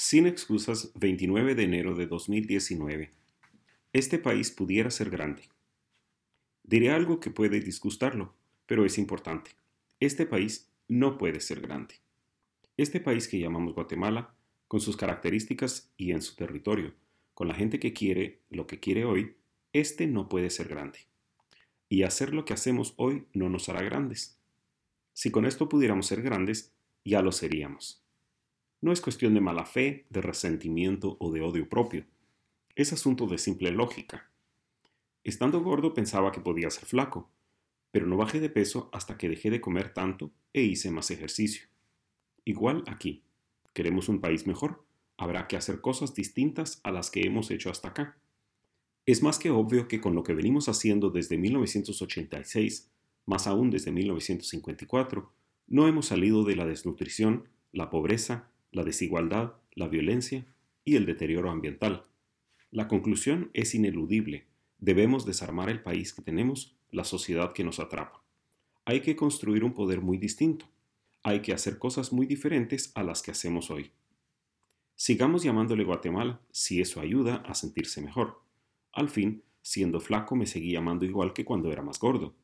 Sin excusas, 29 de enero de 2019. Este país pudiera ser grande. Diré algo que puede disgustarlo, pero es importante. Este país no puede ser grande. Este país que llamamos Guatemala, con sus características y en su territorio, con la gente que quiere lo que quiere hoy, este no puede ser grande. Y hacer lo que hacemos hoy no nos hará grandes. Si con esto pudiéramos ser grandes, ya lo seríamos. No es cuestión de mala fe, de resentimiento o de odio propio. Es asunto de simple lógica. Estando gordo pensaba que podía ser flaco, pero no bajé de peso hasta que dejé de comer tanto e hice más ejercicio. Igual aquí. Queremos un país mejor. Habrá que hacer cosas distintas a las que hemos hecho hasta acá. Es más que obvio que con lo que venimos haciendo desde 1986, más aún desde 1954, no hemos salido de la desnutrición, la pobreza la desigualdad, la violencia y el deterioro ambiental. La conclusión es ineludible. Debemos desarmar el país que tenemos, la sociedad que nos atrapa. Hay que construir un poder muy distinto. Hay que hacer cosas muy diferentes a las que hacemos hoy. Sigamos llamándole Guatemala si eso ayuda a sentirse mejor. Al fin, siendo flaco me seguí llamando igual que cuando era más gordo.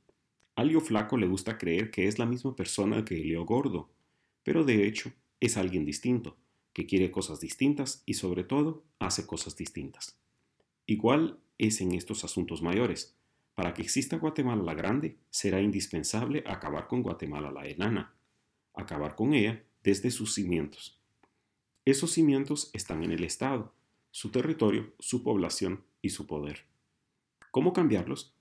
A Leo flaco le gusta creer que es la misma persona que Leo gordo, pero de hecho es alguien distinto, que quiere cosas distintas y sobre todo hace cosas distintas. Igual es en estos asuntos mayores. Para que exista Guatemala la Grande, será indispensable acabar con Guatemala la Enana, acabar con ella desde sus cimientos. Esos cimientos están en el Estado, su territorio, su población y su poder. ¿Cómo cambiarlos?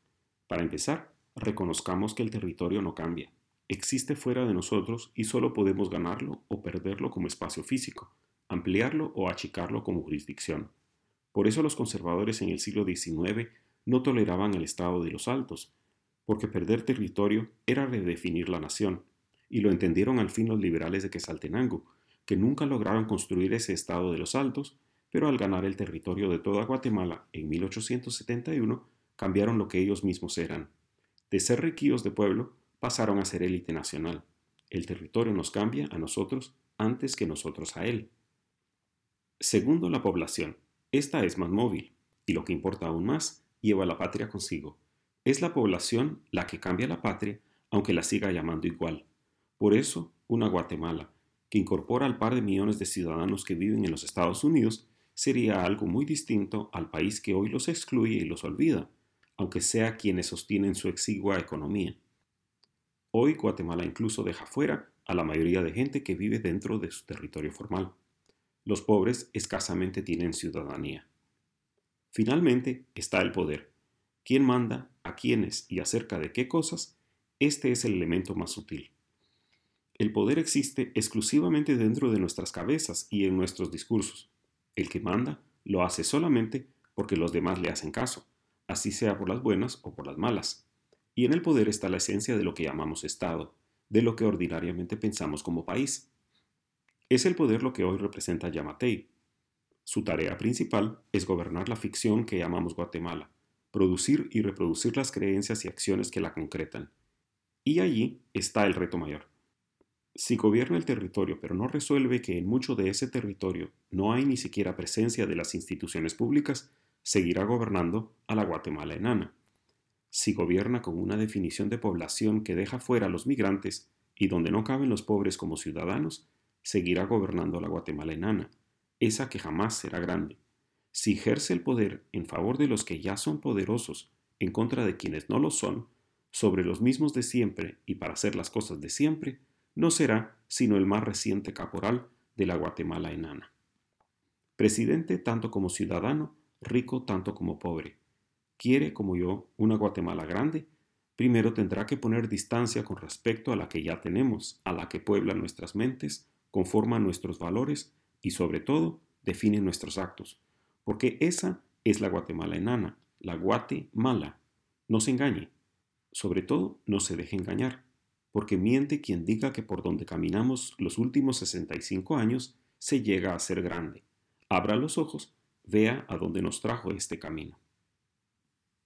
Para empezar, reconozcamos que el territorio no cambia, existe fuera de nosotros y solo podemos ganarlo o perderlo como espacio físico, ampliarlo o achicarlo como jurisdicción. Por eso los conservadores en el siglo XIX no toleraban el estado de los altos, porque perder territorio era redefinir la nación, y lo entendieron al fin los liberales de Quesaltenango, que nunca lograron construir ese estado de los altos, pero al ganar el territorio de toda Guatemala en 1871 cambiaron lo que ellos mismos eran. De ser riquíos de pueblo, pasaron a ser élite nacional. El territorio nos cambia a nosotros antes que nosotros a él. Segundo, la población. Esta es más móvil, y lo que importa aún más, lleva la patria consigo. Es la población la que cambia la patria, aunque la siga llamando igual. Por eso, una Guatemala, que incorpora al par de millones de ciudadanos que viven en los Estados Unidos, sería algo muy distinto al país que hoy los excluye y los olvida, aunque sea quienes sostienen su exigua economía. Hoy Guatemala incluso deja fuera a la mayoría de gente que vive dentro de su territorio formal. Los pobres escasamente tienen ciudadanía. Finalmente está el poder. ¿Quién manda, a quiénes y acerca de qué cosas? Este es el elemento más sutil. El poder existe exclusivamente dentro de nuestras cabezas y en nuestros discursos. El que manda lo hace solamente porque los demás le hacen caso, así sea por las buenas o por las malas. Y en el poder está la esencia de lo que llamamos Estado, de lo que ordinariamente pensamos como país. Es el poder lo que hoy representa Yamatei. Su tarea principal es gobernar la ficción que llamamos Guatemala, producir y reproducir las creencias y acciones que la concretan. Y allí está el reto mayor. Si gobierna el territorio pero no resuelve que en mucho de ese territorio no hay ni siquiera presencia de las instituciones públicas, seguirá gobernando a la Guatemala enana si gobierna con una definición de población que deja fuera a los migrantes y donde no caben los pobres como ciudadanos, seguirá gobernando la Guatemala enana, esa que jamás será grande. Si ejerce el poder en favor de los que ya son poderosos, en contra de quienes no lo son, sobre los mismos de siempre y para hacer las cosas de siempre, no será sino el más reciente caporal de la Guatemala enana. Presidente tanto como ciudadano, rico tanto como pobre, quiere, como yo, una Guatemala grande, primero tendrá que poner distancia con respecto a la que ya tenemos, a la que puebla nuestras mentes, conforma nuestros valores y, sobre todo, define nuestros actos, porque esa es la Guatemala enana, la Guatemala. No se engañe. Sobre todo, no se deje engañar, porque miente quien diga que por donde caminamos los últimos 65 años se llega a ser grande. Abra los ojos, vea a dónde nos trajo este camino.